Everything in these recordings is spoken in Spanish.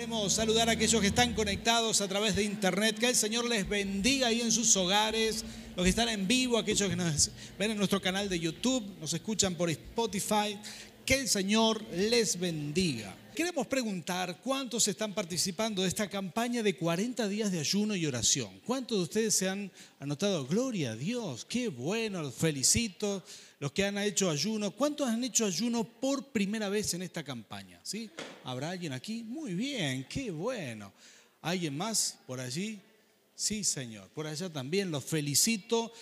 Queremos saludar a aquellos que están conectados a través de internet. Que el Señor les bendiga ahí en sus hogares. Los que están en vivo, aquellos que nos ven en nuestro canal de YouTube, nos escuchan por Spotify. Que el Señor les bendiga. Queremos preguntar cuántos están participando de esta campaña de 40 días de ayuno y oración. ¿Cuántos de ustedes se han anotado? Gloria a Dios, qué bueno, los felicito. Los que han hecho ayuno, ¿cuántos han hecho ayuno por primera vez en esta campaña? ¿Sí? ¿Habrá alguien aquí? Muy bien, qué bueno. ¿Alguien más por allí? Sí, Señor. Por allá también los felicito.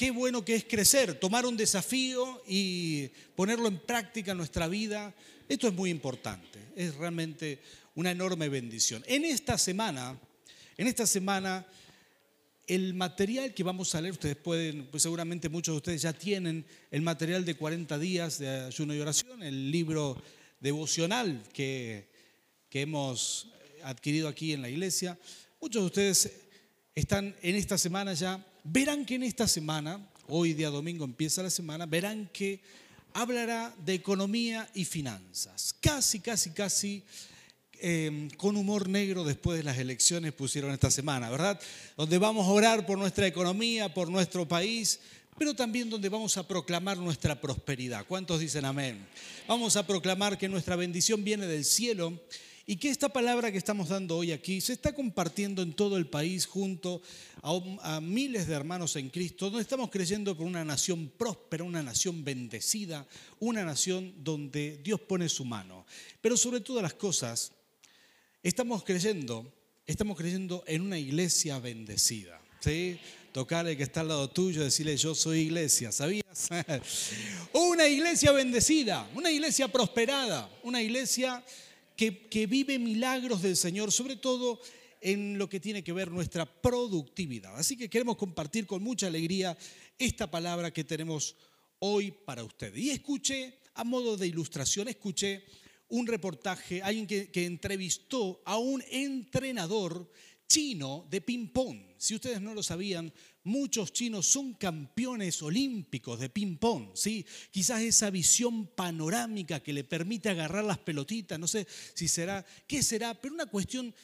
Qué bueno que es crecer, tomar un desafío y ponerlo en práctica en nuestra vida. Esto es muy importante, es realmente una enorme bendición. En esta semana, en esta semana el material que vamos a leer, ustedes pueden, pues seguramente muchos de ustedes ya tienen el material de 40 días de ayuno y oración, el libro devocional que, que hemos adquirido aquí en la iglesia. Muchos de ustedes están en esta semana ya, verán que en esta semana, hoy día domingo empieza la semana, verán que hablará de economía y finanzas. Casi, casi, casi Em, con humor negro después de las elecciones pusieron esta semana, ¿verdad? Donde vamos a orar por nuestra economía, por nuestro país, pero también donde vamos a proclamar nuestra prosperidad. ¿Cuántos dicen amén? Vamos a proclamar que nuestra bendición viene del cielo y que esta palabra que estamos dando hoy aquí se está compartiendo en todo el país junto a, miles de hermanos en Cristo, donde estamos creyendo por una nación próspera, una nación bendecida, una nación donde Dios pone su mano. Pero sobre todas las cosas, Estamos creyendo, estamos creyendo en una iglesia bendecida. ¿sí? Tocarle que está al lado tuyo, decirle yo soy iglesia, ¿sabías? una iglesia bendecida, una iglesia prosperada, una iglesia que, vive milagros del Señor, sobre todo en lo que tiene que ver nuestra productividad. Así que queremos compartir con mucha alegría esta palabra que tenemos hoy para usted. Y escuche, a modo de ilustración, escuche un reportaje, alguien que, entrevistó a un entrenador chino de ping-pong. Si ustedes no lo sabían, muchos chinos son campeones olímpicos de ping-pong. ¿sí? Quizás esa visión panorámica que le permite agarrar las pelotitas, no sé si será, qué será, pero una cuestión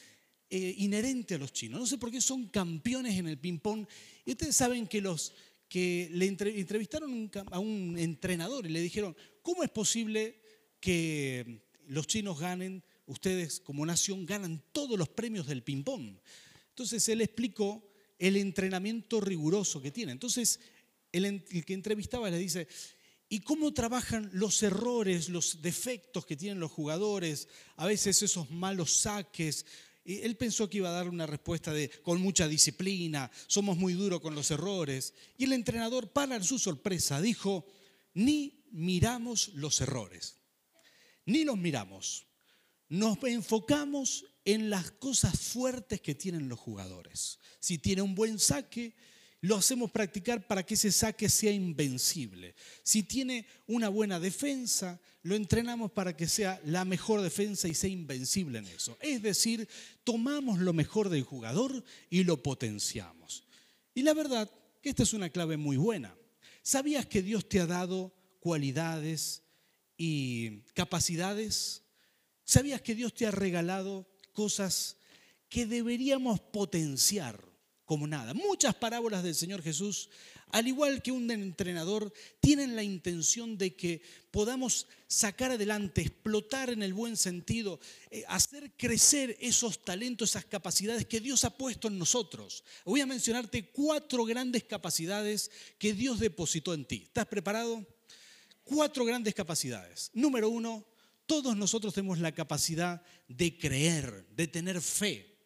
eh, inherente a los chinos. No sé por qué son campeones en el ping-pong. Y ustedes saben que los que le entrevistaron a un entrenador y le dijeron, ¿cómo es posible que los chinos ganen, ustedes como nación ganan todos los premios del ping-pong. Entonces él explicó el entrenamiento riguroso que tiene. Entonces el, que entrevistaba le dice, ¿y cómo trabajan los errores, los defectos que tienen los jugadores? A veces esos malos saques. Él pensó que iba a dar una respuesta de con mucha disciplina, somos muy duros con los errores. Y el entrenador, para su sorpresa, dijo, ni miramos los errores ni los miramos. Nos enfocamos en las cosas fuertes que tienen los jugadores. Si tiene un buen saque, lo hacemos practicar para que ese saque sea invencible. Si tiene una buena defensa, lo entrenamos para que sea la mejor defensa y sea invencible en eso. Es decir, tomamos lo mejor del jugador y lo potenciamos. Y la verdad que esta es una clave muy buena. ¿Sabías que Dios te ha dado cualidades, y capacidades? ¿Sabías que Dios te ha regalado cosas que deberíamos potenciar como nada? Muchas parábolas del Señor Jesús, al igual que un entrenador, tienen la intención de que podamos sacar adelante, explotar en el buen sentido, eh, hacer crecer esos talentos, esas capacidades que Dios ha puesto en nosotros. Voy a mencionarte cuatro grandes capacidades que Dios depositó en ti. ¿Estás preparado? cuatro grandes capacidades. Número uno, todos nosotros tenemos la capacidad de creer, de tener fe.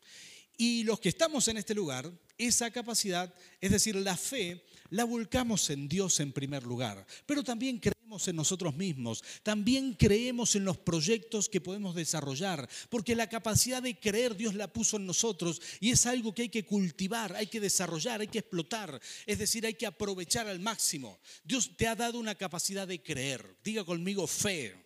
Y los que estamos en este lugar, esa capacidad, es decir, la fe, la volcamos en Dios en primer lugar, pero también creemos en nosotros mismos, también creemos en los proyectos que podemos desarrollar, porque la capacidad de creer Dios la puso en nosotros y es algo que hay que cultivar, hay que desarrollar, hay que explotar, es decir, hay que aprovechar al máximo. Dios te ha dado una capacidad de creer, diga conmigo fe.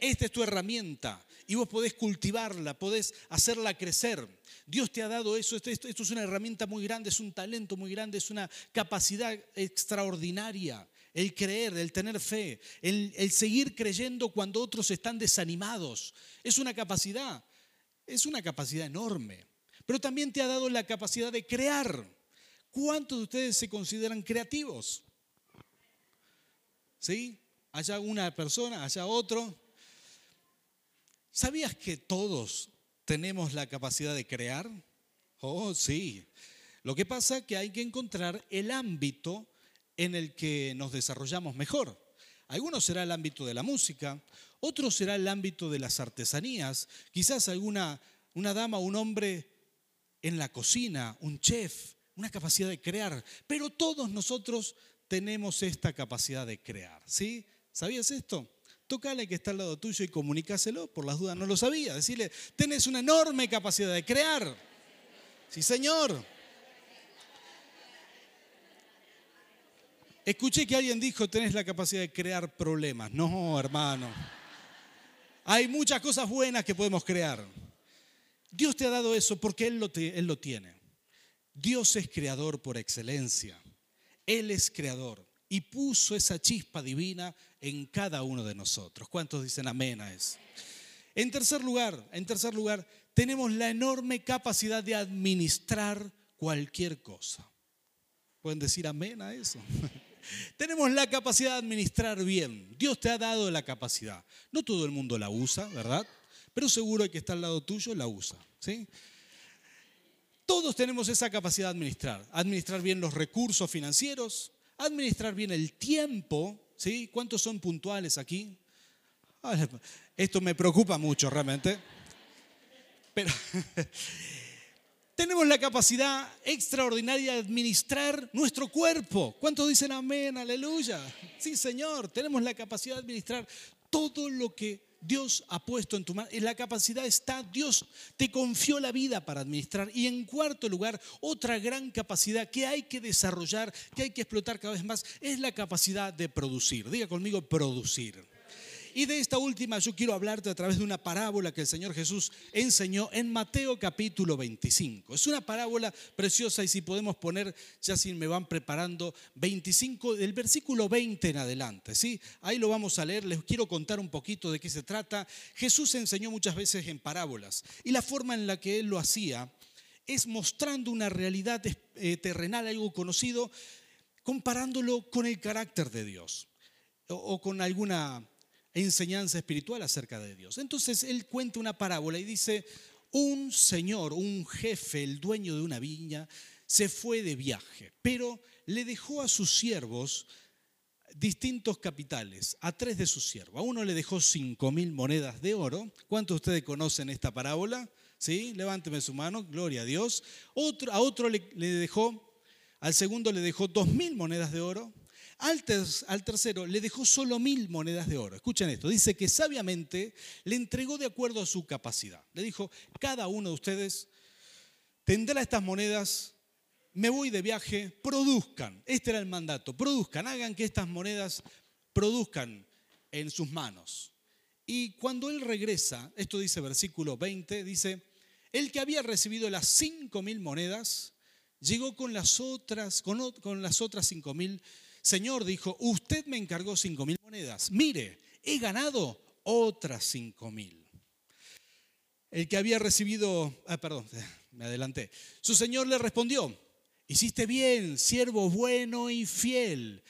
Esta es tu herramienta y vos podés cultivarla, podés hacerla crecer. Dios te ha dado eso, esto, es una herramienta muy grande, es un talento muy grande, es una capacidad extraordinaria. El creer, el tener fe, el, el seguir creyendo cuando otros están desanimados. Es una capacidad. es una capacidad enorme, pero también te ha dado la capacidad de crear. ¿Cuántos de ustedes se consideran creativos? ¿Sí? Allá una persona, allá otro. ¿Sabías que todos tenemos la capacidad de crear? Oh, sí. Lo que pasa es que hay que encontrar el ámbito en el que nos desarrollamos mejor. Algunos será el ámbito de la música, otro será el ámbito de las artesanías, quizás alguna una dama un hombre en la cocina, un chef, una capacidad de crear, pero todos nosotros tenemos esta capacidad de crear, ¿sí? ¿Sabías esto? Tócale que está al lado tuyo y comunícaselo, por las dudas no lo sabía. Decirle, tenés una enorme capacidad de crear. Sí, señor. Escuché que alguien dijo, tenés la capacidad de crear problemas. No, hermano. Hay muchas cosas buenas que podemos crear. Dios te ha dado eso porque Él lo tiene. Dios es creador por excelencia. Él es creador y puso esa chispa divina en cada uno de nosotros. ¿Cuántos dicen amén a eso? En tercer lugar, en tercer lugar, tenemos la enorme capacidad de administrar cualquier cosa. ¿Pueden decir amén a eso? Tenemos la capacidad de administrar bien. Dios te ha dado la capacidad. No todo el mundo la usa, ¿verdad? Pero seguro que está al lado tuyo la usa. ¿sí? Todos tenemos esa capacidad de administrar. Administrar bien los recursos financieros, administrar bien el tiempo. ¿sí? ¿Cuántos son puntuales aquí? Esto me preocupa mucho realmente. Pero tenemos la capacidad extraordinaria de administrar nuestro cuerpo. ¿Cuántos dicen amén? Aleluya. Sí, Señor, tenemos la capacidad de administrar todo lo que Dios ha puesto en tu mano. La capacidad está, Dios te confió la vida para administrar. Y en cuarto lugar, otra gran capacidad que hay que desarrollar, que hay que explotar cada vez más, es la capacidad de producir. Diga conmigo, producir. Y de esta última yo quiero hablarte a través de una parábola que el Señor Jesús enseñó en Mateo capítulo 25. Es una parábola preciosa y si podemos poner, ya si me van preparando, 25, del versículo 20 en adelante. ¿sí? Ahí lo vamos a leer, les quiero contar un poquito de qué se trata. Jesús enseñó muchas veces en parábolas y la forma en la que él lo hacía es mostrando una realidad eh, terrenal, algo conocido, comparándolo con el carácter de Dios o con alguna enseñanza espiritual acerca de Dios. Entonces él cuenta una parábola y dice, un señor, un jefe, el dueño de una viña, se fue de viaje, pero le dejó a sus siervos distintos capitales, a tres de sus siervos. A uno le dejó cinco mil monedas de oro. ¿Cuántos de ustedes conocen esta parábola? ¿Sí? Levánteme su mano, gloria a Dios. A otro le dejó, al segundo le dejó dos mil monedas de oro. Al, tercero le dejó solo mil monedas de oro. Escuchen esto, dice que sabiamente le entregó de acuerdo a su capacidad. Le dijo, cada uno de ustedes tendrá estas monedas, me voy de viaje, produzcan. Este era el mandato, produzcan, hagan que estas monedas produzcan en sus manos. Y cuando él regresa, esto dice versículo 20, dice, el que había recibido las cinco mil monedas, llegó con las otras, con, con las otras cinco mil Señor dijo, usted me encargó cinco mil monedas. Mire, he ganado otras cinco mil. El que había recibido, ah, perdón, me adelanté. Su Señor le respondió, hiciste bien, siervo bueno y fiel.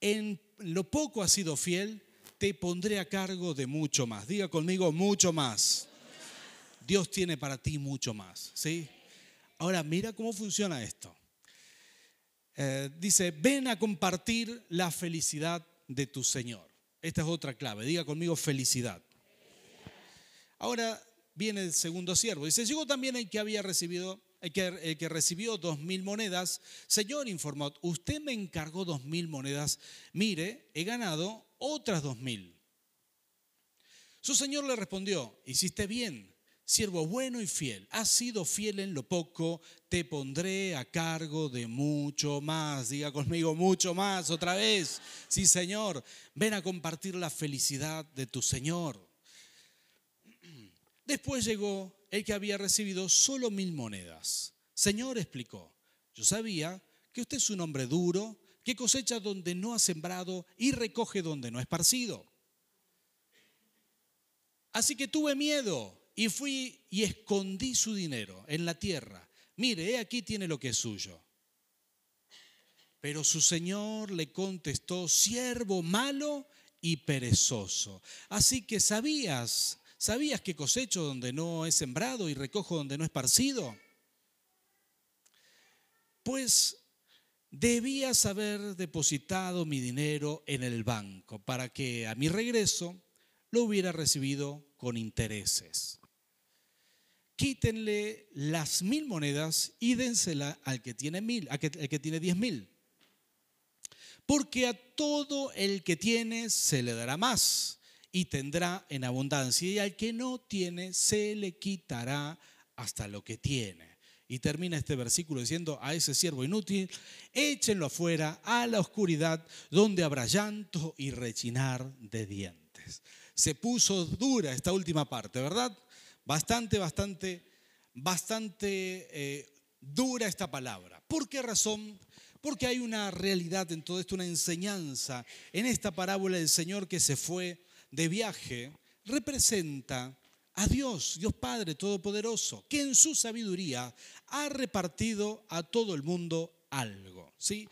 En lo poco has sido fiel, te pondré a cargo de mucho más. Diga conmigo, mucho más. Dios tiene para ti mucho más, ¿sí? Ahora, mira cómo funciona esto. Eh, dice, ven a compartir la felicidad de tu Señor. Esta es otra clave. Diga conmigo felicidad. Ahora viene el segundo siervo. Dice, llegó también el que había recibido, el que, el que recibió dos mil monedas. Señor, informó, usted me encargó dos mil monedas. Mire, he ganado otras dos mil. Su señor le respondió, hiciste bien Siervo bueno y fiel, has sido fiel en lo poco, te pondré a cargo de mucho más. Diga conmigo, mucho más otra vez. Sí, Señor, ven a compartir la felicidad de tu Señor. Después llegó el que había recibido solo mil monedas. Señor explicó, yo sabía que usted es un hombre duro, que cosecha donde no ha sembrado y recoge donde no ha esparcido. Así que tuve miedo y fui y escondí su dinero en la tierra. Mire, he aquí tiene lo que es suyo. Pero su señor le contestó, siervo malo y perezoso. Así que sabías, sabías que cosecho donde no es sembrado y recojo donde no es parcido. Pues debías haber depositado mi dinero en el banco para que a mi regreso lo hubiera recibido con intereses. Quítenle las mil monedas y dénsela al que tiene mil, al que, que tiene diez mil. Porque a todo el que tiene se le dará más y tendrá en abundancia, y al que no tiene se le quitará hasta lo que tiene. Y termina este versículo diciendo a ese siervo inútil, échenlo afuera a la oscuridad donde habrá llanto y rechinar de dientes. Se puso dura esta última parte, ¿verdad? Bastante, bastante, bastante eh, dura esta palabra. ¿Por qué razón? Porque hay una realidad en todo esto, una enseñanza. En esta parábola el Señor que se fue de viaje representa a Dios, Dios Padre Todopoderoso, que en su sabiduría ha repartido a todo el mundo algo. ¿sí?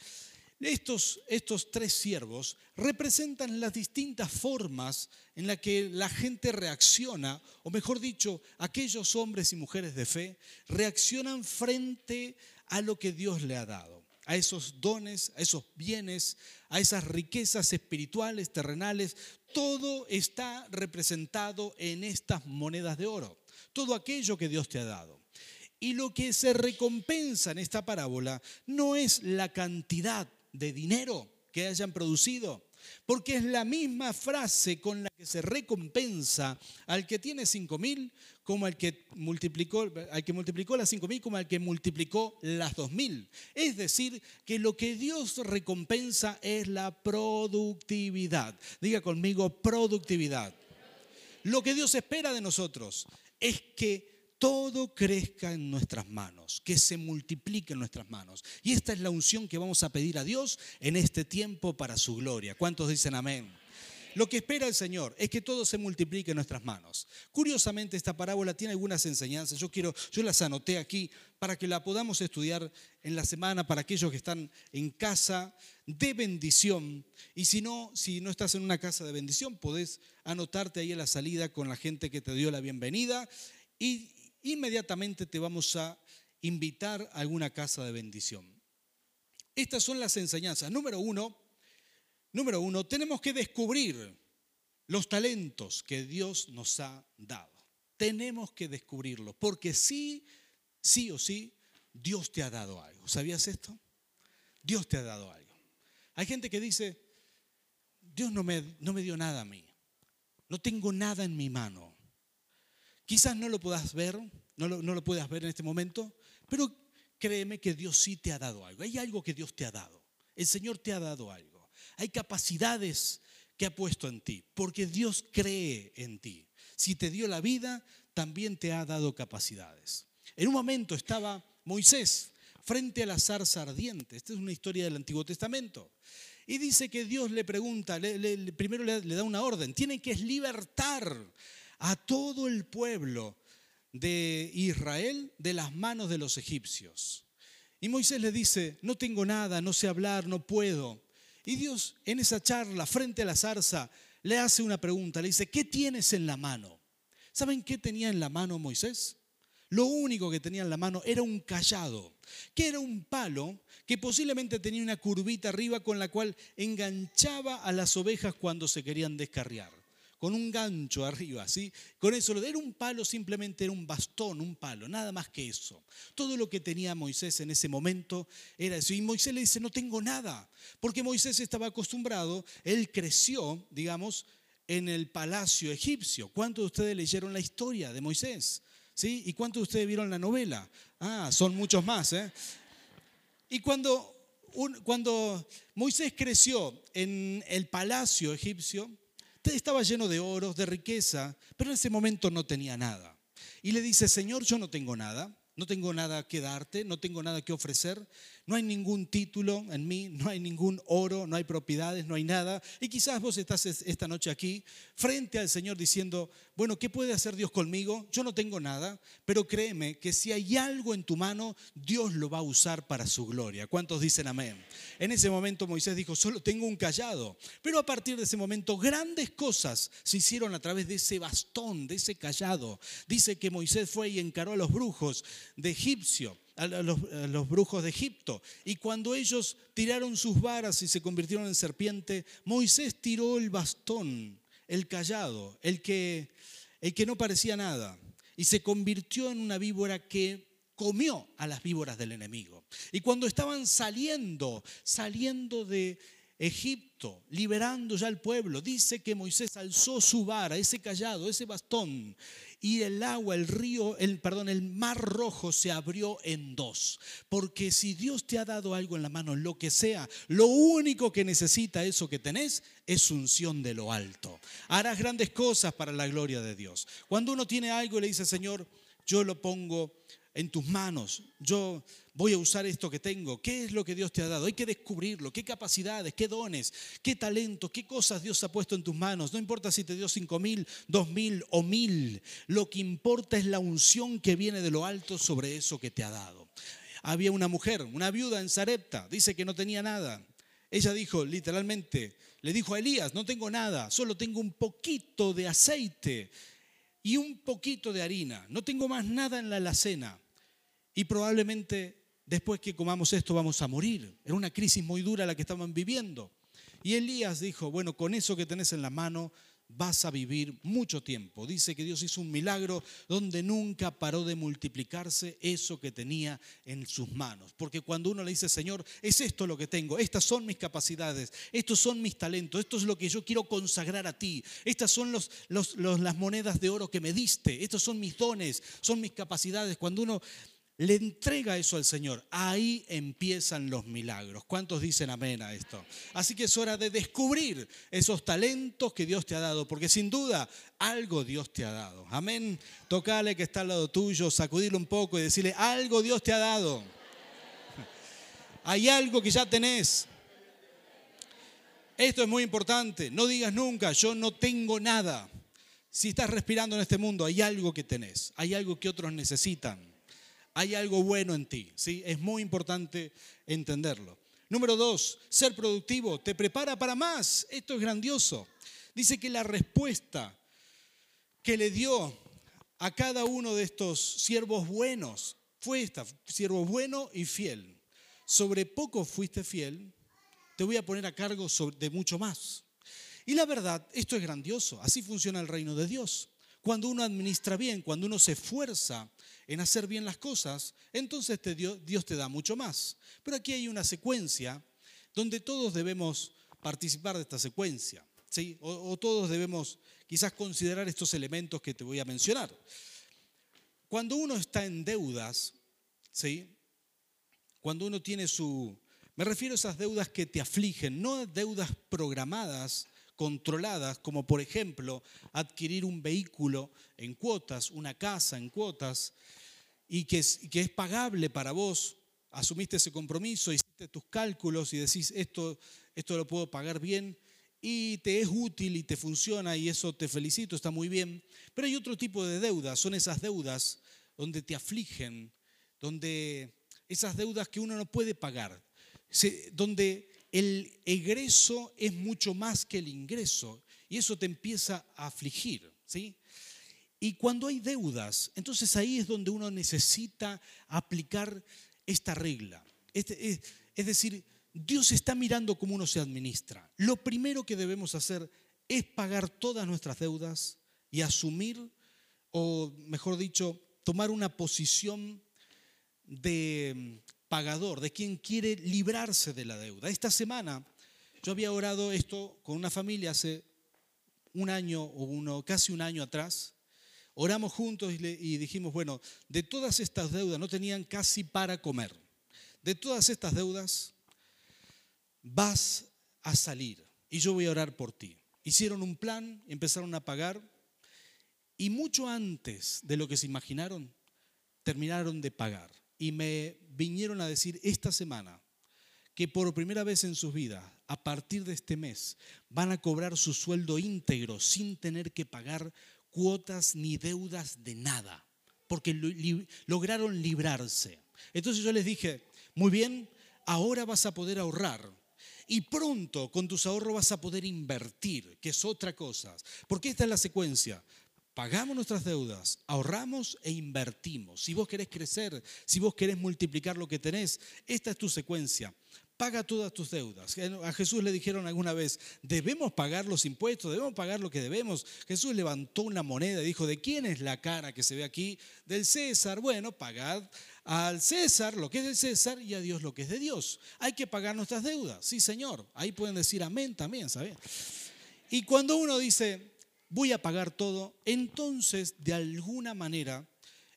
Estos, estos tres siervos representan las distintas formas en las que la gente reacciona, o mejor dicho, aquellos hombres y mujeres de fe reaccionan frente a lo que Dios le ha dado a esos dones, a esos bienes, a esas riquezas espirituales, terrenales. Todo está representado en estas monedas de oro. Todo aquello que Dios te ha dado. Y lo que se recompensa en esta parábola no es la cantidad de dinero que hayan producido, porque es la misma frase con la que se recompensa al que tiene cinco mil como al que multiplicó, al que multiplicó las cinco mil como al que multiplicó las dos mil. Es decir, que lo que Dios recompensa es la productividad. Diga conmigo, productividad. Lo que Dios espera de nosotros es que todo crezca en nuestras manos, que se multiplique en nuestras manos. Y esta es la unción que vamos a pedir a Dios en este tiempo para su gloria. ¿Cuántos dicen amén? Lo que espera el Señor es que todo se multiplique en nuestras manos. Curiosamente, esta parábola tiene algunas enseñanzas. Yo quiero, yo las anoté aquí para que la podamos estudiar en la semana para aquellos que están en casa de bendición. Y si no, si no estás en una casa de bendición, podés anotarte ahí en la salida con la gente que te dio la bienvenida y inmediatamente te vamos a invitar a alguna casa de bendición. Estas son las enseñanzas. Número uno, número uno, tenemos que descubrir los talentos que Dios nos ha dado. Tenemos que descubrirlos, porque sí, sí o sí, Dios te ha dado algo. ¿Sabías esto? Dios te ha dado algo. Hay gente que dice, Dios no me, no me dio nada a mí. No tengo nada en mi mano. Quizás no lo puedas ver, no lo, puedas ver en este momento, pero créeme que Dios sí te ha dado algo. Hay algo que Dios te ha dado. El Señor te ha dado algo. Hay capacidades que ha puesto en ti, porque Dios cree en ti. Si te dio la vida, también te ha dado capacidades. En un momento estaba Moisés frente a la zarza ardiente. Esta es una historia del Antiguo Testamento. Y dice que Dios le pregunta, primero le, da una orden, tiene que libertar a todo el pueblo de Israel de las manos de los egipcios. Y Moisés le dice, no tengo nada, no sé hablar, no puedo. Y Dios en esa charla, frente a la zarza, le hace una pregunta, le dice, ¿qué tienes en la mano? ¿Saben qué tenía en la mano Moisés? Lo único que tenía en la mano era un callado, que era un palo que posiblemente tenía una curvita arriba con la cual enganchaba a las ovejas cuando se querían descarriar con un gancho arriba, ¿sí? Con eso, era un palo, simplemente era un bastón, un palo, nada más que eso. Todo lo que tenía Moisés en ese momento era eso. Y Moisés le dice, no tengo nada, porque Moisés estaba acostumbrado, él creció, digamos, en el palacio egipcio. ¿Cuántos de ustedes leyeron la historia de Moisés? ¿Sí? ¿Y cuántos de ustedes vieron la novela? Ah, son muchos más, ¿eh? Y cuando, cuando Moisés creció en el palacio egipcio, estaba lleno de oros, de riqueza, pero en ese momento no tenía nada. Y le dice, Señor, yo no tengo nada, no tengo nada que darte, no tengo nada que ofrecer, no hay ningún título en mí, no hay ningún oro, no hay propiedades, no hay nada. Y quizás vos estás esta noche aquí frente al Señor diciendo, bueno, ¿qué puede hacer Dios conmigo? Yo no tengo nada, pero créeme que si hay algo en tu mano, Dios lo va a usar para su gloria. ¿Cuántos dicen amén? En ese momento Moisés dijo, solo tengo un callado. Pero a partir de ese momento, grandes cosas se hicieron a través de ese bastón, de ese callado. Dice que Moisés fue y encaró a los brujos de Egipcio a los, brujos de Egipto. Y cuando ellos tiraron sus varas y se convirtieron en serpiente, Moisés tiró el bastón, el callado, el que, el que no parecía nada, y se convirtió en una víbora que comió a las víboras del enemigo. Y cuando estaban saliendo, saliendo de Egipto, liberando ya al pueblo, dice que Moisés alzó su vara, ese callado, ese bastón, y el agua, el río, el perdón, el mar rojo se abrió en dos. Porque si Dios te ha dado algo en la mano, lo que sea, lo único que necesita eso que tenés es unción de lo alto. Harás grandes cosas para la gloria de Dios. Cuando uno tiene algo y le dice, Señor, yo lo pongo en tus manos. Yo voy a usar esto que tengo. ¿Qué es lo que Dios te ha dado? Hay que descubrirlo. ¿Qué capacidades, qué dones, qué talentos, qué cosas Dios ha puesto en tus manos? No importa si te dio cinco mil, dos mil o mil. Lo que importa es la unción que viene de lo alto sobre eso que te ha dado. Había una mujer, una viuda en Sarepta, dice que no tenía nada. Ella dijo literalmente, le dijo a Elías, no tengo nada, solo tengo un poquito de aceite y un poquito de harina. No tengo más nada en la alacena. Y probablemente después que comamos esto vamos a morir. Era una crisis muy dura la que estaban viviendo. Y Elías dijo, bueno, con eso que tenés en la mano vas a vivir mucho tiempo. Dice que Dios hizo un milagro donde nunca paró de multiplicarse eso que tenía en sus manos. Porque cuando uno le dice, Señor, es esto lo que tengo, estas son mis capacidades, estos son mis talentos, esto es lo que yo quiero consagrar a ti, estas son las monedas de oro que me diste, estos son mis dones, son mis capacidades. Cuando uno le entrega eso al Señor, ahí empiezan los milagros. ¿Cuántos dicen amén a esto? Así que es hora de descubrir esos talentos que Dios te ha dado, porque sin duda algo Dios te ha dado. Amén. Tocale que está al lado tuyo, sacudirlo un poco y decirle, algo Dios te ha dado. Hay algo que ya tenés. Esto es muy importante. No digas nunca, yo no tengo nada. Si estás respirando en este mundo, hay algo que tenés, hay algo que otros necesitan hay algo bueno en ti. ¿sí? Es muy importante entenderlo. Número dos, ser productivo te prepara para más. Esto es grandioso. Dice que la respuesta que le dio a cada uno de estos siervos buenos fue esta, siervo bueno y fiel. Sobre poco fuiste fiel, te voy a poner a cargo de mucho más. Y la verdad, esto es grandioso, así funciona el reino de Dios. Cuando uno administra bien, cuando uno se esfuerza en hacer bien las cosas, entonces Dios te da mucho más. Pero aquí hay una secuencia donde todos debemos participar de esta secuencia, ¿sí? o, todos debemos quizás considerar estos elementos que te voy a mencionar. Cuando uno está en deudas, ¿sí? cuando uno tiene su... Me refiero a esas deudas que te afligen, no deudas programadas, controladas, como por ejemplo adquirir un vehículo en cuotas, una casa en cuotas, y que es, que es pagable para vos, asumiste ese compromiso, hiciste tus cálculos y decís, esto, esto lo puedo pagar bien, y te es útil y te funciona y eso te felicito, está muy bien. Pero hay otro tipo de deudas, son esas deudas donde te afligen, donde esas deudas que uno no puede pagar, donde el egreso es mucho más que el ingreso y eso te empieza a afligir, ¿sí? Y cuando hay deudas, entonces ahí es donde uno necesita aplicar esta regla. Este, es decir, Dios está mirando cómo uno se administra. Lo primero que debemos hacer es pagar todas nuestras deudas y asumir, o mejor dicho, tomar una posición de pagador, de quien quiere librarse de la deuda. Esta semana yo había orado esto con una familia hace un año o uno, casi un año atrás. Oramos juntos y, y dijimos, bueno, de todas estas deudas no tenían casi para comer. De todas estas deudas vas a salir y yo voy a orar por ti. Hicieron un plan, empezaron a pagar y mucho antes de lo que se imaginaron, terminaron de pagar y me vinieron a decir esta semana que por primera vez en sus vidas, a partir de este mes, van a cobrar su sueldo íntegro sin tener que pagar cuotas ni deudas de nada, porque lograron librarse. Entonces yo les dije, muy bien, ahora vas a poder ahorrar. Y pronto con tus ahorros vas a poder invertir, que es otra cosa. Porque esta es la secuencia. Pagamos nuestras deudas, ahorramos e invertimos. Si vos querés crecer, si vos querés multiplicar lo que tenés, esta es tu secuencia. Paga todas tus deudas. A Jesús le dijeron alguna vez, debemos pagar los impuestos, debemos pagar lo que debemos. Jesús levantó una moneda y dijo, ¿de quién es la cara que se ve aquí? Del César. Bueno, pagad al César lo que es del César y a Dios lo que es de Dios. Hay que pagar nuestras deudas. Sí, Señor. Ahí pueden decir amén también, ¿sabes? Y cuando uno dice, voy a pagar todo, entonces de alguna manera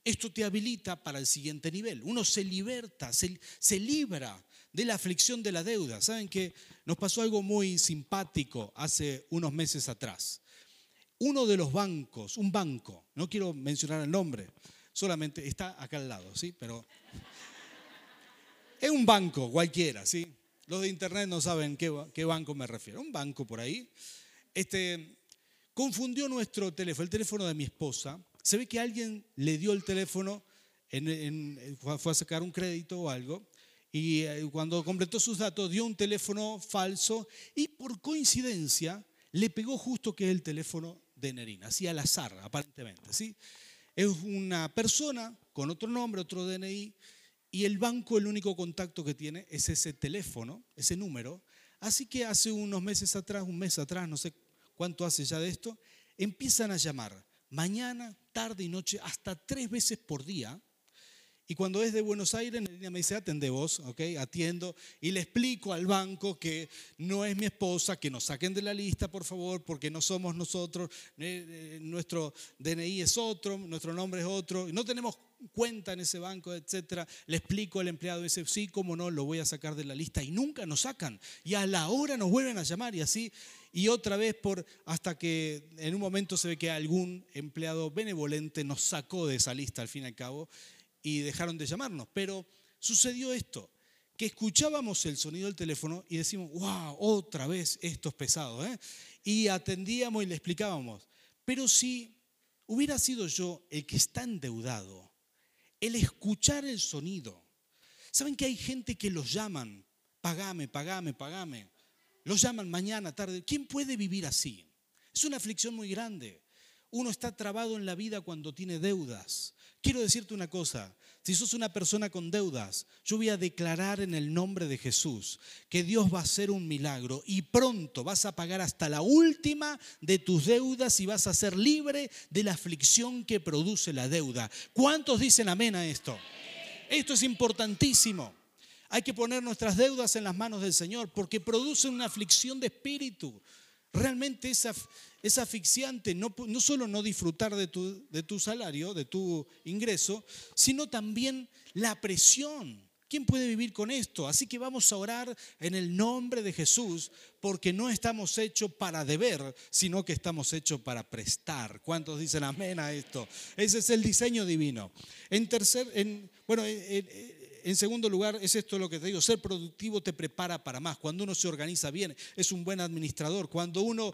esto te habilita para el siguiente nivel. Uno se liberta, se, libra de la aflicción de la deuda. ¿Saben que nos pasó algo muy simpático hace unos meses atrás? Uno de los bancos, un banco, no quiero mencionar el nombre, solamente está acá al lado, ¿sí? Pero es un banco cualquiera, ¿sí? Los de internet no saben qué, qué banco me refiero. Un banco por ahí. Este, confundió nuestro teléfono, el teléfono de mi esposa. Se ve que alguien le dio el teléfono, fue a sacar un crédito o algo, y eh, cuando completó sus datos dio un teléfono falso y por coincidencia le pegó justo que es el teléfono de Nerina, así al azar aparentemente. ¿sí? Es una persona con otro nombre, otro DNI, y el banco el único contacto que tiene es ese teléfono, ese número. Así que hace unos meses atrás, un mes atrás, no sé ¿cuánto hace ya de esto? Empiezan a llamar mañana, tarde y noche, hasta tres veces por día. Y cuando es de Buenos Aires, línea me dice, atende vos, ¿ok? Atiendo y le explico al banco que no es mi esposa, que nos saquen de la lista, por favor, porque no somos nosotros, eh, nuestro DNI es otro, nuestro nombre es otro, no tenemos cuenta en ese banco, etcétera. Le explico al empleado, dice, sí, cómo no, lo voy a sacar de la lista. Y nunca nos sacan. Y a la hora nos vuelven a llamar y así y otra vez por hasta que en un momento se ve que algún empleado benevolente nos sacó de esa lista al fin y al cabo y dejaron de llamarnos. Pero sucedió esto, que escuchábamos el sonido del teléfono y decimos, wow, otra vez esto es pesado. ¿eh? Y atendíamos y le explicábamos. Pero si hubiera sido yo el que está endeudado, el escuchar el sonido, ¿saben que hay gente que los llaman? Pagame, pagame, pagame. Los llaman mañana, tarde. ¿Quién puede vivir así? Es una aflicción muy grande. Uno está trabado en la vida cuando tiene deudas. Quiero decirte una cosa, si sos una persona con deudas, yo voy a declarar en el nombre de Jesús que Dios va a hacer un milagro y pronto vas a pagar hasta la última de tus deudas y vas a ser libre de la aflicción que produce la deuda. ¿Cuántos dicen amén a esto? Esto es importantísimo. Hay que poner nuestras deudas en las manos del Señor porque produce una aflicción de espíritu. Realmente es, es asfixiante no, no, solo no disfrutar de tu, de tu salario, de tu ingreso, sino también la presión. ¿Quién puede vivir con esto? Así que vamos a orar en el nombre de Jesús porque no estamos hechos para deber, sino que estamos hechos para prestar. ¿Cuántos dicen amén a esto? Ese es el diseño divino. En tercer, en, bueno, en segundo lugar, es esto lo que te digo, ser productivo te prepara para más. Cuando uno se organiza bien, es un buen administrador. Cuando uno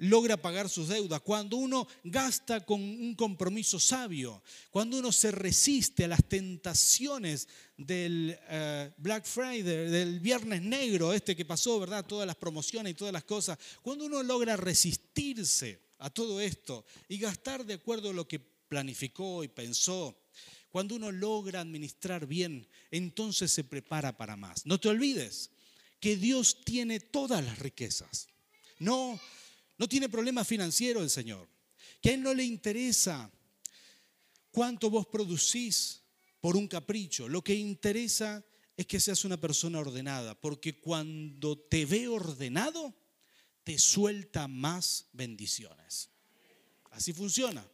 logra pagar sus deudas, cuando uno gasta con un compromiso sabio, cuando uno se resiste a las tentaciones del eh, Black Friday, del Viernes Negro, este que pasó, ¿verdad? Todas las promociones y todas las cosas, cuando uno logra resistirse a todo esto y gastar de acuerdo a lo que planificó y pensó, cuando uno logra administrar bien, entonces se prepara para más. No te olvides que Dios tiene todas las riquezas. No, no tiene problema financiero el Señor. Que a Él no le interesa cuánto vos producís por un capricho. Lo que interesa es que seas una persona ordenada, porque cuando te ve ordenado, te suelta más bendiciones. Así funciona.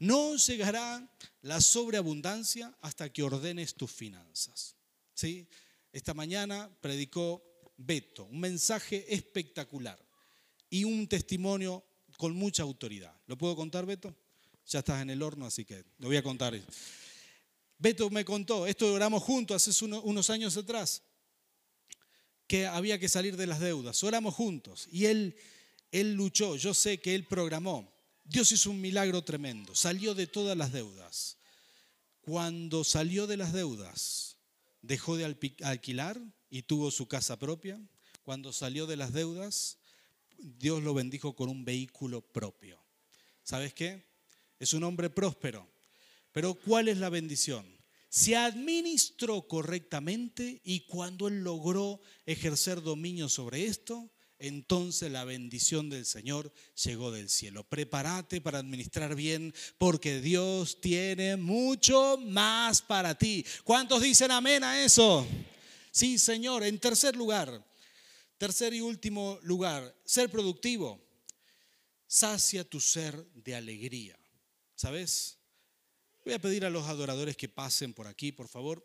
No llegará la sobreabundancia hasta que ordenes tus finanzas. ¿Sí? Esta mañana predicó Beto, un mensaje espectacular y un testimonio con mucha autoridad. ¿Lo puedo contar, Beto? Ya estás en el horno, así que lo voy a contar. Beto me contó, esto oramos juntos hace unos años atrás, que había que salir de las deudas. Oramos juntos y él, él luchó, yo sé que él programó. Dios hizo un milagro tremendo, salió de todas las deudas. Cuando salió de las deudas, dejó de alquilar y tuvo su casa propia. Cuando salió de las deudas, Dios lo bendijo con un vehículo propio. ¿Sabes qué? Es un hombre próspero. Pero ¿cuál es la bendición? Se administró correctamente y cuando él logró ejercer dominio sobre esto, entonces la bendición del Señor llegó del cielo. Prepárate para administrar bien porque Dios tiene mucho más para ti. ¿Cuántos dicen amén a eso? Sí, Señor. En tercer lugar, tercer y último lugar, ser productivo. Sacia tu ser de alegría. ¿Sabes? Voy a pedir a los adoradores que pasen por aquí, por favor.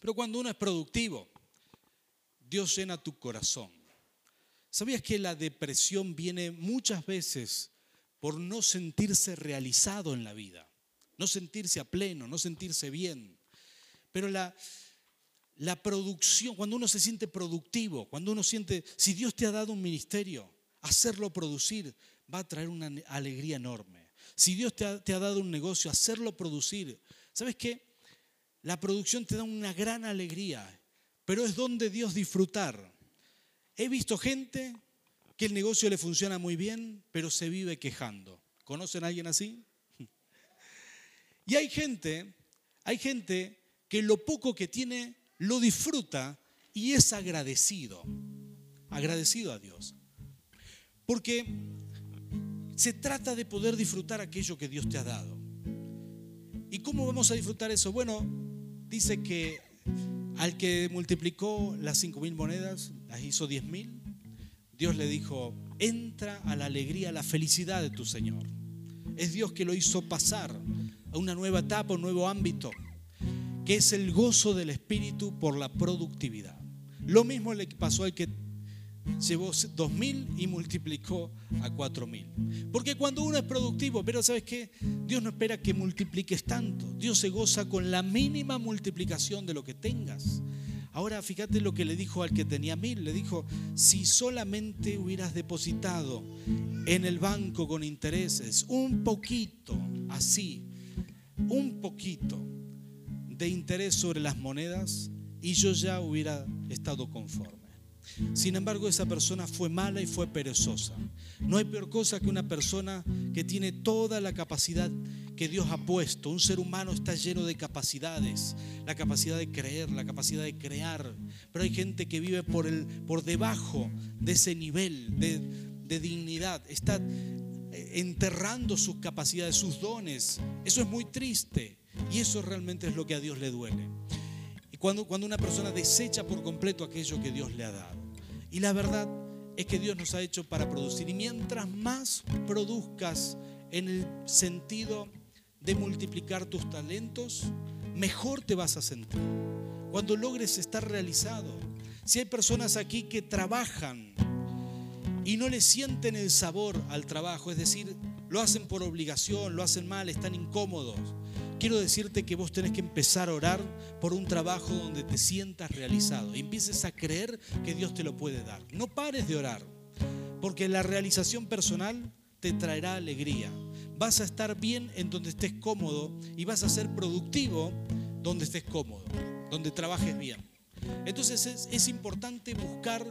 Pero cuando uno es productivo, Dios llena tu corazón. ¿Sabías que la depresión viene muchas veces por no sentirse realizado en la vida? No sentirse a pleno, no sentirse bien. Pero la, la producción, cuando uno se siente productivo, cuando uno siente, si Dios te ha dado un ministerio, hacerlo producir va a traer una alegría enorme. Si Dios te ha, te ha dado un negocio, hacerlo producir. ¿Sabes qué? La producción te da una gran alegría, pero es donde Dios disfrutar. He visto gente que el negocio le funciona muy bien, pero se vive quejando. ¿Conocen a alguien así? Y hay gente, hay gente que lo poco que tiene lo disfruta y es agradecido. Agradecido a Dios. Porque se trata de poder disfrutar aquello que Dios te ha dado. ¿Y cómo vamos a disfrutar eso? Bueno, dice que al que multiplicó las cinco mil monedas, las hizo diez mil, Dios le dijo, entra a la alegría, a la felicidad de tu Señor. Es Dios que lo hizo pasar a una nueva etapa, un nuevo ámbito, que es el gozo del Espíritu por la productividad. Lo mismo le pasó al que llevó dos mil y multiplicó a cuatro mil. Porque cuando uno es productivo, pero ¿sabes qué? Dios no espera que multipliques tanto. Dios se goza con la mínima multiplicación de lo que tengas. Ahora fíjate lo que le dijo al que tenía mil. Le dijo, si solamente hubieras depositado en el banco con intereses un poquito, así, un poquito de interés sobre las monedas, y yo ya hubiera estado conforme. Sin embargo, esa persona fue mala y fue perezosa. No hay peor cosa que una persona que tiene toda la capacidad que Dios ha puesto. Un ser humano está lleno de capacidades, la capacidad de creer, la capacidad de crear. Pero hay gente que vive por, el, por debajo de ese nivel de, de dignidad. Está eh, enterrando sus capacidades, sus dones. Eso es muy triste. Y eso realmente es lo que a Dios le duele. Cuando, cuando una persona desecha por completo aquello que Dios le ha dado. Y la verdad es que Dios nos ha hecho para producir. Y mientras más produzcas en el sentido de multiplicar tus talentos, mejor te vas a sentir. Cuando logres estar realizado. Si hay personas aquí que trabajan y no le sienten el sabor al trabajo, es decir, lo hacen por obligación, lo hacen mal, están incómodos quiero decirte que vos tenés que empezar a orar por un trabajo donde te sientas realizado y empieces a creer que Dios te lo puede dar. No pares de orar, porque la realización personal te traerá alegría. Vas a estar bien en donde estés cómodo y vas a ser productivo donde estés cómodo, donde trabajes bien. Entonces es, es, importante buscar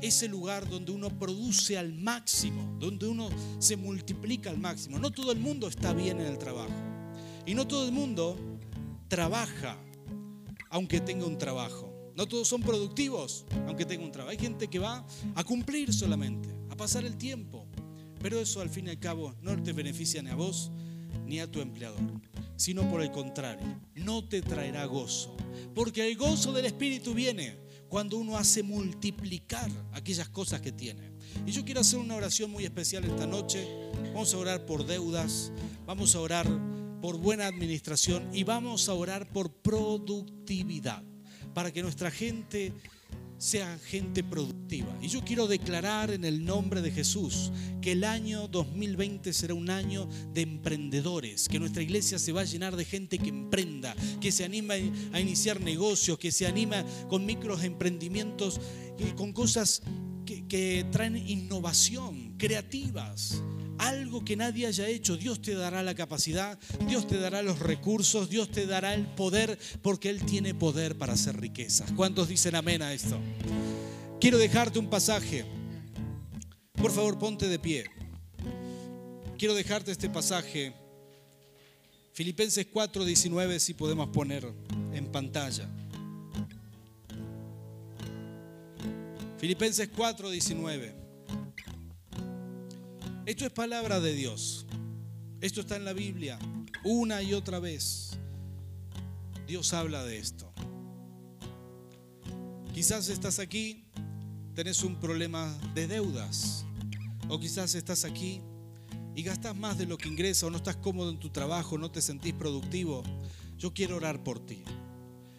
ese lugar donde uno produce al máximo, donde uno se multiplica al máximo. No todo el mundo está bien en el trabajo. Y no todo el mundo trabaja aunque tenga un trabajo. No todos son productivos aunque tenga un trabajo. Hay gente que va a cumplir solamente, a pasar el tiempo. Pero eso al fin y al cabo no te beneficia ni a vos ni a tu empleador, sino por el contrario, no te traerá gozo. Porque el gozo del Espíritu viene cuando uno hace multiplicar aquellas cosas que tiene. Y yo quiero hacer una oración muy especial esta noche. Vamos a orar por deudas, vamos a orar por buena administración y vamos a orar por productividad, para que nuestra gente sea gente productiva. Y yo quiero declarar en el nombre de Jesús que el año 2020 será un año de emprendedores, que nuestra iglesia se va a llenar de gente que emprenda, que se anima a iniciar negocios, que se anima con microemprendimientos emprendimientos, con cosas que, que traen innovación, creativas algo que nadie haya hecho. Dios te dará la capacidad, Dios te dará los recursos, Dios te dará el poder, porque Él tiene poder para hacer riquezas. ¿Cuántos dicen amén a esto? Quiero dejarte un pasaje. Por favor, ponte de pie. Quiero dejarte este pasaje. Filipenses 4:19, si podemos poner en pantalla. Filipenses 4:19. Esto es palabra de Dios. Esto está en la Biblia una y otra vez. Dios habla de esto. Quizás estás aquí, tenés un problema de deudas. O quizás estás aquí y gastas más de lo que ingresa o no estás cómodo en tu trabajo, no te sentís productivo. Yo quiero orar por ti.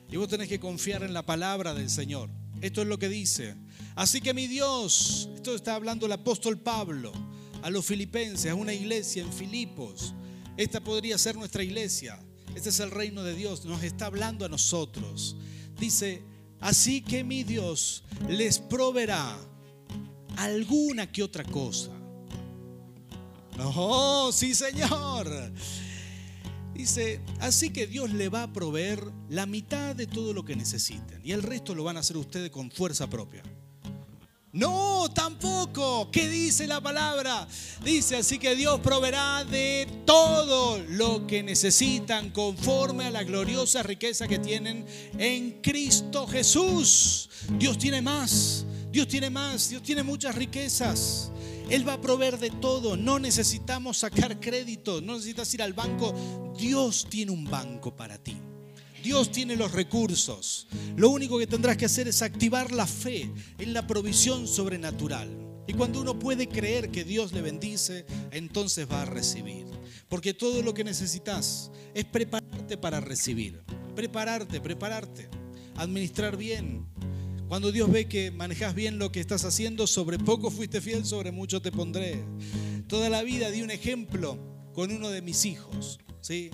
Y vos tenés que confiar en la palabra del Señor. Esto es lo que dice. Así que mi Dios, esto está hablando el apóstol Pablo a los filipenses, a una iglesia en Filipos. Esta podría ser nuestra iglesia. Este es el reino de Dios. Nos está hablando a nosotros. Dice, así que mi Dios les proveerá alguna que otra cosa. Oh, sí, Señor. Dice, así que Dios le va a proveer la mitad de todo lo que necesiten. Y el resto lo van a hacer ustedes con fuerza propia. No, tampoco. ¿Qué dice la palabra? Dice así que Dios proveerá de todo lo que necesitan conforme a la gloriosa riqueza que tienen en Cristo Jesús. Dios tiene más, Dios tiene más, Dios tiene muchas riquezas. Él va a proveer de todo. No necesitamos sacar crédito, no necesitas ir al banco. Dios tiene un banco para ti. Dios tiene los recursos. Lo único que tendrás que hacer es activar la fe en la provisión sobrenatural. Y cuando uno puede creer que Dios le bendice, entonces va a recibir. Porque todo lo que necesitas es prepararte para recibir. Prepararte, prepararte. Administrar bien. Cuando Dios ve que manejas bien lo que estás haciendo, sobre poco fuiste fiel, sobre mucho te pondré. Toda la vida di un ejemplo con uno de mis hijos. ¿sí?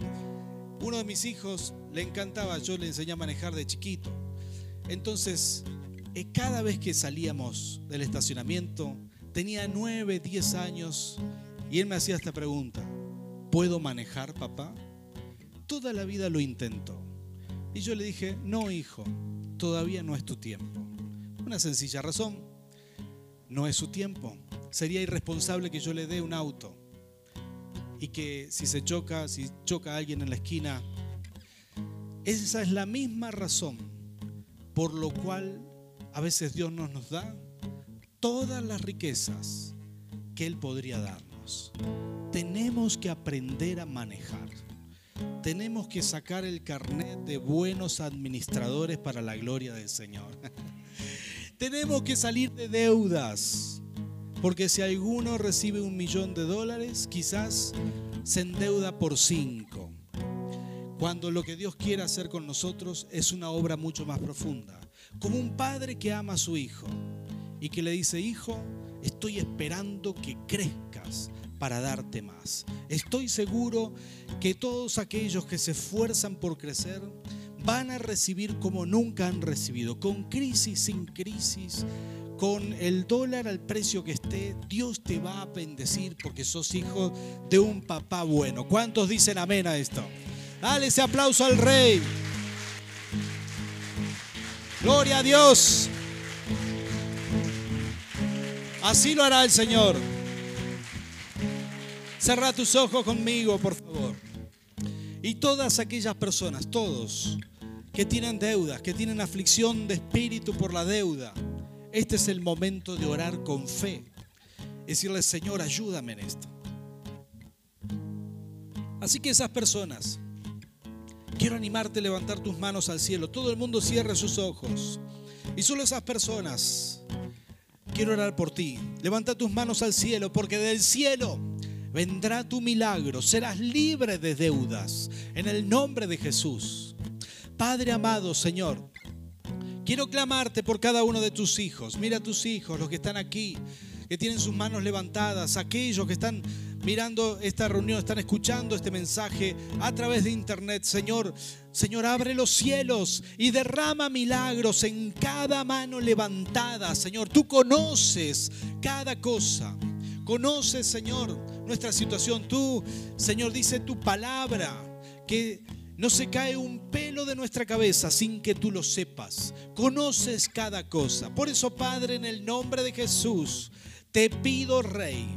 Uno de mis hijos le encantaba, yo le enseñé a manejar de chiquito. Entonces, eh, cada vez que salíamos del estacionamiento, tenía 9, 10 años y él me hacía esta pregunta, ¿puedo manejar, papá? Toda la vida lo intentó. Y yo le dije, no, hijo, todavía no es tu tiempo. Una sencilla razón, no es su tiempo. Sería irresponsable que yo le dé un auto y que si se choca, si choca a alguien en la esquina, esa es la misma razón por lo cual a veces Dios nos, nos da todas las riquezas que Él podría darnos. Tenemos que aprender a manejar. Tenemos que sacar el carnet de buenos administradores para la gloria del Señor. Tenemos que salir de deudas. Porque si alguno recibe un millón de dólares, quizás se endeuda por cinco. Cuando lo que Dios quiere hacer con nosotros es una obra mucho más profunda. Como un padre que ama a su hijo y que le dice, hijo, estoy esperando que crezcas para darte más. Estoy seguro que todos aquellos que se esfuerzan por crecer van a recibir como nunca han recibido, con crisis, sin crisis con el dólar al precio que esté, Dios te va a bendecir porque sos hijo de un papá bueno. ¿Cuántos dicen amén a esto? Dale ese aplauso al rey. Gloria a Dios. Así lo hará el Señor. Cerra tus ojos conmigo, por favor. Y todas aquellas personas, todos, que tienen deudas, que tienen aflicción de espíritu por la deuda, este es el momento de orar con fe. Decirle, Señor, ayúdame en esto. Así que esas personas, quiero animarte a levantar tus manos al cielo. Todo el mundo cierre sus ojos. Y solo esas personas, quiero orar por ti. Levanta tus manos al cielo, porque del cielo vendrá tu milagro. Serás libre de deudas en el nombre de Jesús. Padre amado, Señor Quiero clamarte por cada uno de tus hijos. Mira a tus hijos, los que están aquí, que tienen sus manos levantadas, aquellos que están mirando esta reunión, están escuchando este mensaje a través de internet. Señor, Señor, abre los cielos y derrama milagros en cada mano levantada. Señor, tú conoces cada cosa. Conoces, Señor, nuestra situación. Tú, Señor, dice tu palabra que no se cae un pelo de nuestra cabeza sin que tú lo sepas. Conoces cada cosa. Por eso, Padre, en el nombre de Jesús, te pido, Rey,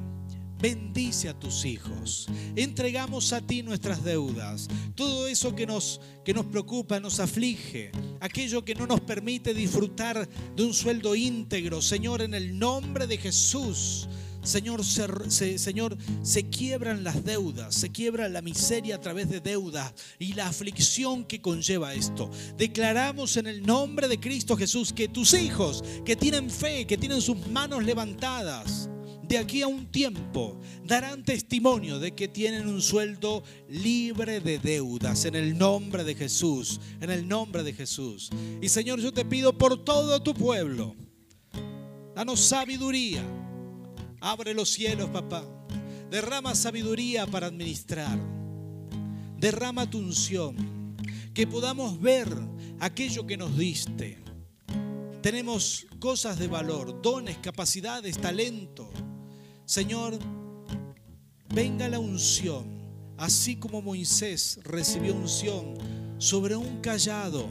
bendice a tus hijos. Entregamos a ti nuestras deudas, todo eso que nos, que nos preocupa, nos aflige, aquello que no nos permite disfrutar de un sueldo íntegro. Señor, en el nombre de Jesús. Señor se, Señor, se quiebran las deudas, se quiebra la miseria a través de deudas y la aflicción que conlleva esto. Declaramos en el nombre de Cristo Jesús que tus hijos que tienen fe, que tienen sus manos levantadas, de aquí a un tiempo darán testimonio de que tienen un sueldo libre de deudas en el nombre de Jesús, en el nombre de Jesús. Y Señor, yo te pido por todo tu pueblo, danos sabiduría Abre los cielos, papá. Derrama sabiduría para administrar. Derrama tu unción. Que podamos ver aquello que nos diste. Tenemos cosas de valor, dones, capacidades, talento. Señor, venga la unción, así como Moisés recibió unción sobre un callado,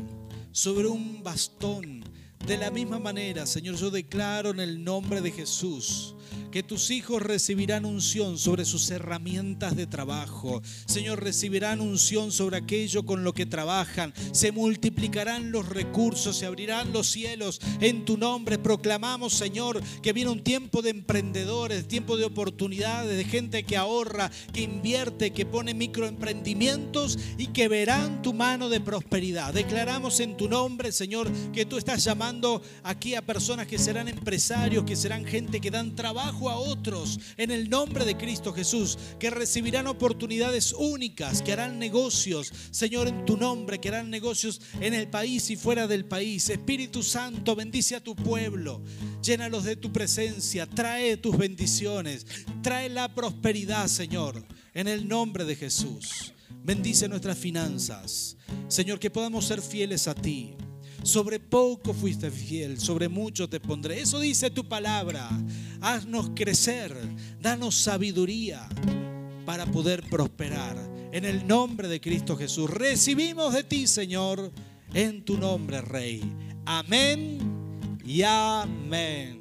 sobre un bastón. De la misma manera, Señor, yo declaro en el nombre de Jesús que tus hijos recibirán unción sobre sus herramientas de trabajo. Señor, recibirán unción sobre aquello con lo que trabajan. Se multiplicarán los recursos, se abrirán los cielos en tu nombre. Proclamamos, Señor, que viene un tiempo de emprendedores, tiempo de oportunidades, de gente que ahorra, que invierte, que pone microemprendimientos y que verán tu mano de prosperidad. Declaramos en tu nombre, Señor, que tú estás llamando aquí a personas que serán empresarios, que serán gente que dan trabajo a otros en el nombre de Cristo Jesús, que recibirán oportunidades únicas, que harán negocios, Señor, en tu nombre, que harán negocios en el país y fuera del país. Espíritu Santo, bendice a tu pueblo, llénalos de tu presencia, trae tus bendiciones, trae la prosperidad, Señor, en el nombre de Jesús. Bendice nuestras finanzas. Señor, que podamos ser fieles a ti. Sobre poco fuiste fiel, sobre mucho te pondré. Eso dice tu palabra. Haznos crecer, danos sabiduría para poder prosperar. En el nombre de Cristo Jesús, recibimos de ti, Señor, en tu nombre, Rey. Amén y amén.